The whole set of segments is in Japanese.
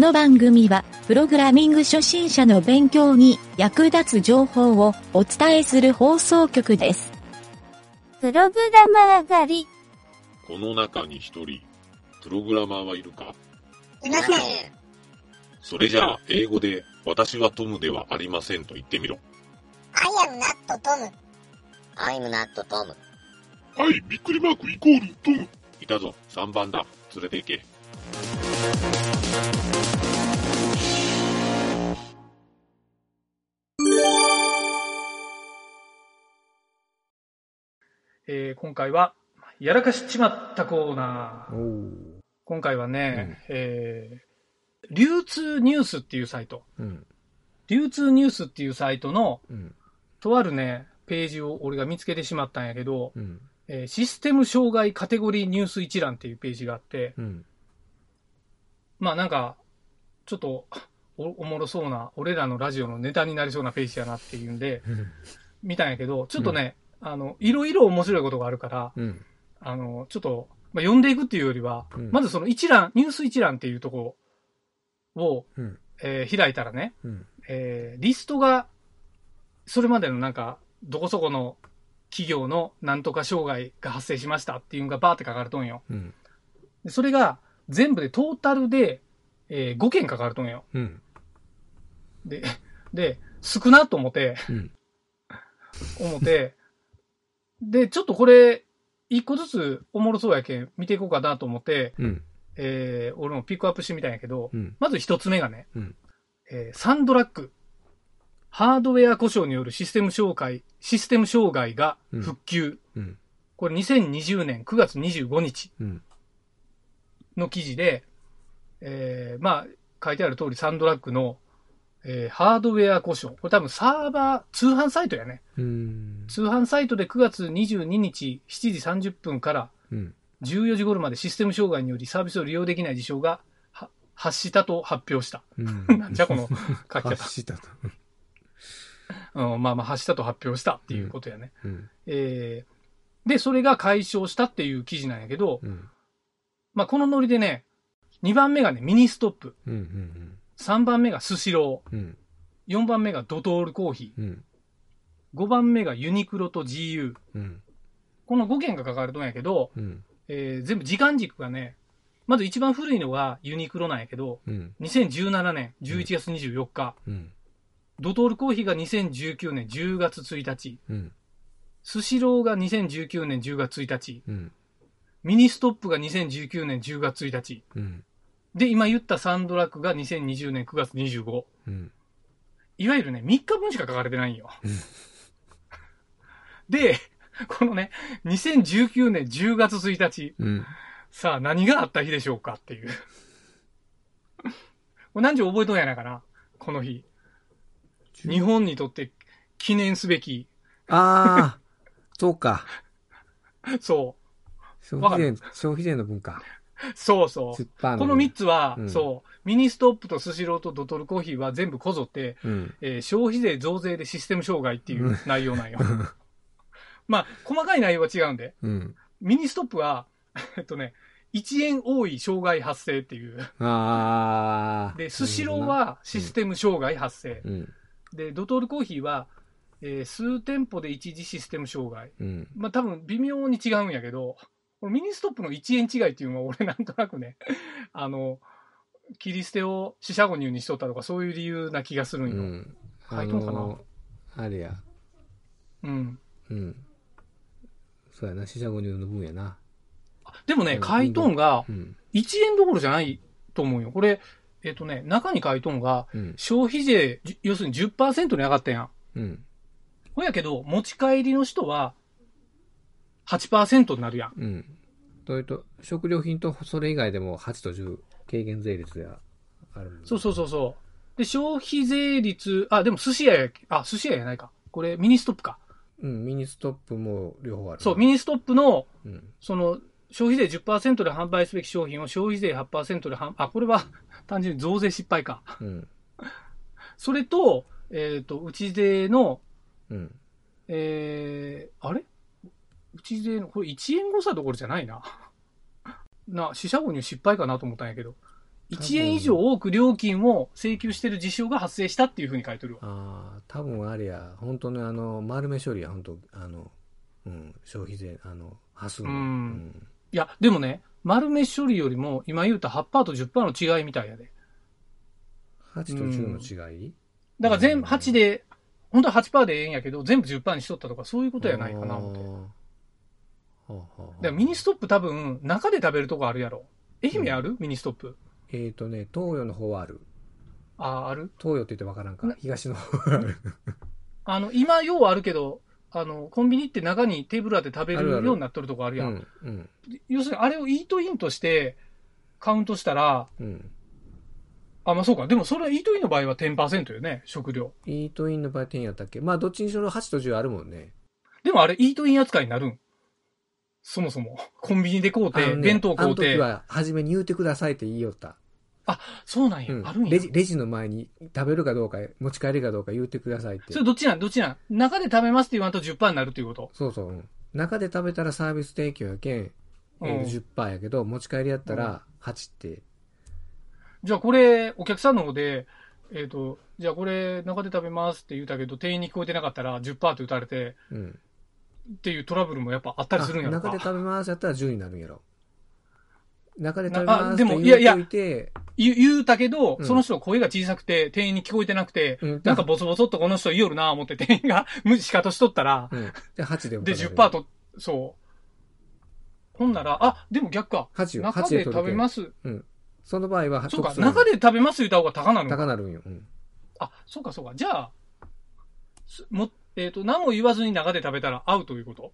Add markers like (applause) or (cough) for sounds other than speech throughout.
この番組は、プログラミング初心者の勉強に役立つ情報をお伝えする放送局です。プログラマー狩り。この中に一人、プログラマーはいるか？いません。それじゃあ、英語で、私はトムではありませんと言ってみろ。I am not Tom. I'm not Tom. はい、びっくりマークイコールトム。いたぞ、3番だ。連れて行け。えー今回は、やらかしちまったコーナー。おー今回はね、えー流通ニュースっていうサイト。うん。流通ニュースっていうサイトの、うん。とあるね、ページを俺が見つけてしまったんやけど、うん。えーシステム障害カテゴリーニュース一覧っていうページがあって、うん。まあなんか、ちょっとおおもろそうな、俺らのラジオのネタになりそうなページやなっていうんで、見たんやけど、ちょっとね、あの、いろいろ面白いことがあるから、うん。あの、ちょっと、まあ、読んでいくっていうよりは、うんまずその一覧、ニュース一覧っていうところを、うん。えー開いたらね、うん。えーリストが、それまでのなんか、どこそこの企業のなんとか障害が発生しましたっていうのがバーって書かれとんよ。うん。でそれが全部でトータルで、え5件書かれとんよ。うん。で、で、少なと思って、うん。思って、で、ちょっとこれ、一個ずつおもろそうやけん見ていこうかなと思って、うん。えー俺もピックアップしてみたんやけど、うん。まず一つ目がね、うんえーサンドラック。ハードウェア故障によるシステム障害、システム障害が復旧。うん。これ2020年9月25日うん。の記事で、えーまあ、書いてある通りサンドラックの、えーハードウェア故障。これ多分サーバー、通販サイトやね。うん。通販サイトで9月22日7時30分からうん。14時頃までシステム障害によりサービスを利用できない事象がは発したと発表した。うん。(laughs) なんじゃこの (laughs) 書き方。発したと。うん、まあまあ発したと発表したっていうことやね。うん。えーで、それが解消したっていう記事なんやけど、うん。まあこのノリでね、2番目がね、ミニストップ。うん。うん。3番目がスシロー。うん。4番目がドトールコーヒー。うん。5番目がユニクロと GU。うん。この5件が書かれとんやけど、うん。えー全部時間軸がね、まず一番古いのがユニクロなんやけど、うん。2017年11月24日、うん。ドトールコーヒーが2019年10月1日、うん。スシローが2019年10月1日、うん。ミニストップが2019年10月1日、うん。で、今言ったサンドラッグが2020年9月25。うん。いわゆるね、3日分しか書かれてないんよ。うん。で、このね、2019年10月1日、うん。さあ何があった日でしょうかっていう。(laughs) これ何時覚えとんやないかなこの日。日本にとって記念すべき、ああ、そうか。(laughs) そ消費税、消費税の分か。う、(laughs) そうそう。この3つは、うんそう、ミニストップとスシローとドトールコーヒーは全部こぞって、うん。えー消費税増税でシステム障害っていう内容なんよ。(laughs) まあ、細かい内容は違うんで、うん。ミニストップは、(laughs) えっとね、1円多い障害発生っていう。ああ。で、スシローはシステム障害発生。うん。で、ドトールコーヒーは、えー数店舗で一時システム障害。うん。まあ多分微妙に違うんやけど、このミニストップの1円違いっていうのは俺なんとなくね、(laughs) あの、切り捨てを四捨五入にしとったとかそういう理由な気がするんよ。うん。書いとんかな？のあれや。うん。うん。そうやな、四捨五入の分やな。でもね、うん書いとんがうん。1円どころじゃないと思うよ。これ、えっ、とね、中に書いとんがうん。消費税、じ要するに10%に上がったやん。うん。ほやけど、持ち帰りの人は8%になるやん。うん。それと、食料品とそれ以外でも8と10、軽減税率がある。そうそうそうそう。で、消費税率、あ、でも寿司屋や、あ、寿司屋やないか。これミニストップか。うん、ミニストップも両方ある。そう、ミニストップの、うん。その、消費税10%で販売すべき商品を消費税8%で販、あ、これは (laughs) 単純に増税失敗か。うん。(laughs) それと、えっ、と、内税の、うん。えー、あれ？内税の、これ1円誤差どころじゃないな。(laughs) な、四捨五入失敗かなと思ったんやけど。1円以上多く料金を請求してる事象が発生したっていうふうに書いてるわ。ああ、多分あれや、本当にあの、丸め処理や、本当あの、うん、消費税、あの、端数の。うんいや、でもね、丸め処理よりも、今言うた8%と10%の違いみたいやで。8と10の違い、だから全うん部8で、本当は8%でええんやけど、全部10%にしとったとか、そういうことやないかな、思って。だから、はあはあはあ、ミニストップ多分、中で食べるとこあるやろ。愛媛ある、ミニストップ。えっ、ー、とね、東洋の方はある。ああ、ある？東洋って言ってわからんかな。東の方はある。(laughs) あの、今、ようあるけど、あの、コンビニって中にテーブルあって食べるあるあるようになっとるとこあるやん。うん、うん、要するに、あれをイートインとしてカウントしたら、うん。あ、まあそうか。でもそれはイートインの場合は10%よね、食料。イートインの場合10やったっけ？まあ、どっちにしろ8と10あるもんね。でもあれ、イートイン扱いになるんそもそも。(laughs) コンビニで買うて、ね弁当買うて。あの時は、初めに言うてくださいって言いよった。そうなんや、うんあるんやレ。ジ、レジの前に食べるかどうか、持ち帰りかどうか言うてくださいってそ。れどっちなんどっちなん？中で食べますって言わんと10%になるっていうこと？そうそう。うん中で食べたらサービス提供やけん、えーうん10%やけど、持ち帰りやったら8って。じゃあこれ、お客さんの方で、えっ、と、じゃあこれ、中で食べますって言うたけど、店員に聞こえてなかったら10%って打たれて、うん。っていうトラブルもやっぱあったりするんやろ中で食べますやったら10になるんやろ。中で食べますってでもいやいや言うといて、言う言うたけど、うんその人声が小さくて、店員に聞こえてなくて、うんなんかボソボソっとこの人言いよるな思って店員が (laughs) 無視かとしとったら、うん。で、8でもで、取られる10%と、そう。ほんなら、あ、でも逆か。8よ。中8で食べます。その場合は、そうか、中で食べます言った方が高なのか。高なるんよ。うん。あ、そうかそうか。じゃあ、すも、えっ、と、何も言わずに中で食べたら合うということ？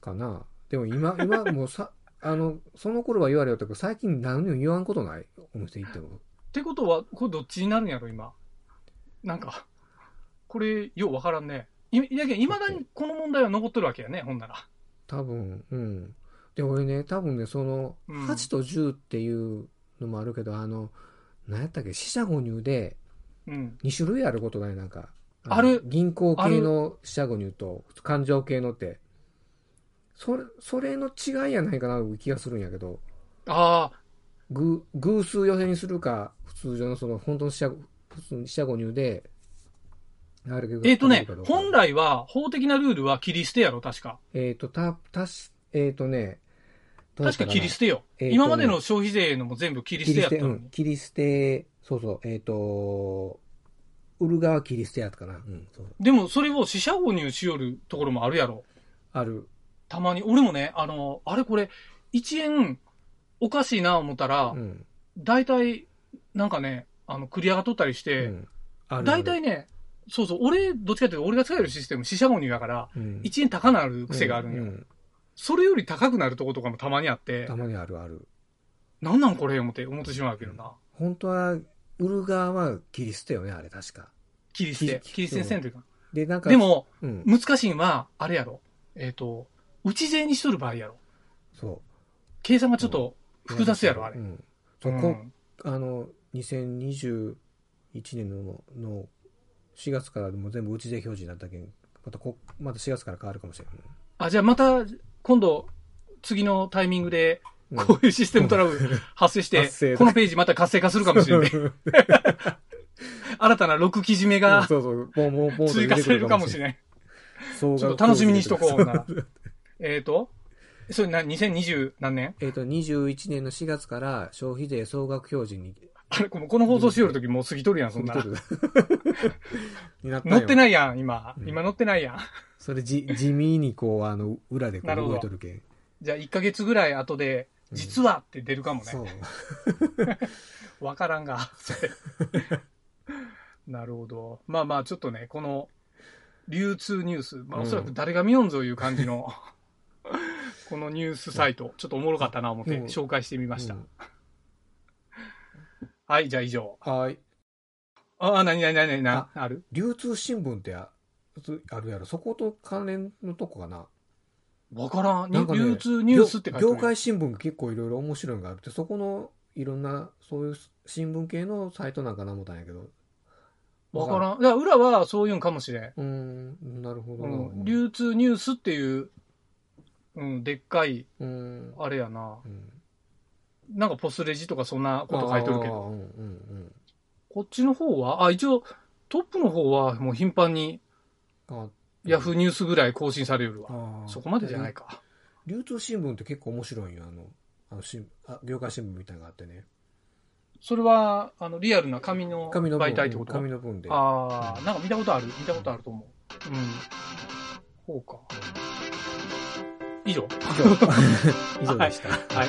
かな。でも今、(laughs) 今もうさ、あの、その頃は言われよったけど、最近何にも言わんことない？お店行っても。ってことは、これどっちになるんやろ、今？なんか、これ、ようわからんね。い、いやけど、未だにこの問題は残ってるわけやね、ほんなら。多分、うん。で、俺ね、多分ね、その、うん8と10っていうのもあるけど、あの、何やったっけ、四捨五入でうん。2種類あることない？なんか。のある銀行系の四捨五入と、感情系のって。それ、それの違いやないかな、気がするんやけど、ああ、偶偶数寄せにするか、普通常のその、本当の四捨四捨五入で、あるけど。えっ、とね本来は、法的なルールは切り捨てやろ、確か。えっ、と、た、たし、えっ、とね、確か切り捨てよ。えーとね今までの消費税のも全部切り捨てやったのに。うん、切り捨て、そうそう、えっ、と、売る側切り捨てやったかな。うん、そう。でも、それを四捨五入しよるところもあるやろ。ある。たまに。俺もね、あの、あれこれ、1円おかしいな思ったら、うん。大体、なんかね、あの、クリアが取ったりしうて、ん。ある大体ね、そうそう、俺、どっちかっていうと、俺が使えるシステム、四捨五入やから、うん、1円高なる癖があるんよ。うんそれより高くなるとことかもたまにあってた、まにあるある。なんなんこれ思って、思ってしまうけどな。本当は、売る側は切り捨てよね、あれ確か。切り捨て。切切り捨てせんというか。で、なんか、で、も、うん、難しいのは、あれやろ。えっ、と、内税にしとる場合やろ。そ計算がちょっとう。複雑やろ、あれ。うん。そううこんあの、2021年のの4月からもう全部内税表示になったけん、またこ、また4月から変わるかもしれん。あ、じゃあまた、今度、次のタイミングで、うんこういうシステムトラブル発生して、このページまた活性化するかもしれない。新たな6記事目がそうそう、もう、もう、もう、追加されるかもしれない。ちょっと楽しみにしとこう、なら。えっと、それな、2020何年？えっと、21年の4月から消費税総額表示に、あれ、この放送しよるときもう過ぎとるやん、そんな。(laughs) 乗ってい。ないやん、今。うん今乗ってないやん。それじ、地味にこう、あの、裏でこう動いとるけん。じゃあ1ヶ月ぐらい後で、実はって出るかもね。。(laughs) わからんが。(laughs) なるほど。まあまあ、ちょっとね、この、流通ニュース、まあうんおそらく誰が見よんぞいう感じの、(laughs) このニュースサイト、ちょっとおもろかったな思ってうん紹介してみました。うんはい、じゃあ以上。はい。ああ、なになになになある？流通新聞ってああるやろ。そこと関連のとこかな。わからん。になんかね流通ニュースって書いてある業業界新聞結構いろいろ面白いのがあるって、そこのいろんな、そういう新聞系のサイトなんかな思ったんやけど。わからん。だから裏はそういうんかもしれん。うーん、なるほどな。うん、流通ニュースっていう、うん、でっかい、うん。あれやな。うんなんかポスレジとかそんなこと書いてるけど。あーうんうんうん。こっちの方は、あ、一応、トップの方はもう頻繁にあヤフーニュースぐらい更新されるわ。そこまでじゃないか。流通新聞って結構面白いよ。あの、あの新あ業界新聞みたいなのがあってね。それは、あの、リアルな紙の紙の文媒体ってこと？紙の文で。ああ、なんか見たことある？見たことあると思う。うん。そうか。以上。(laughs) 以上でした。はい。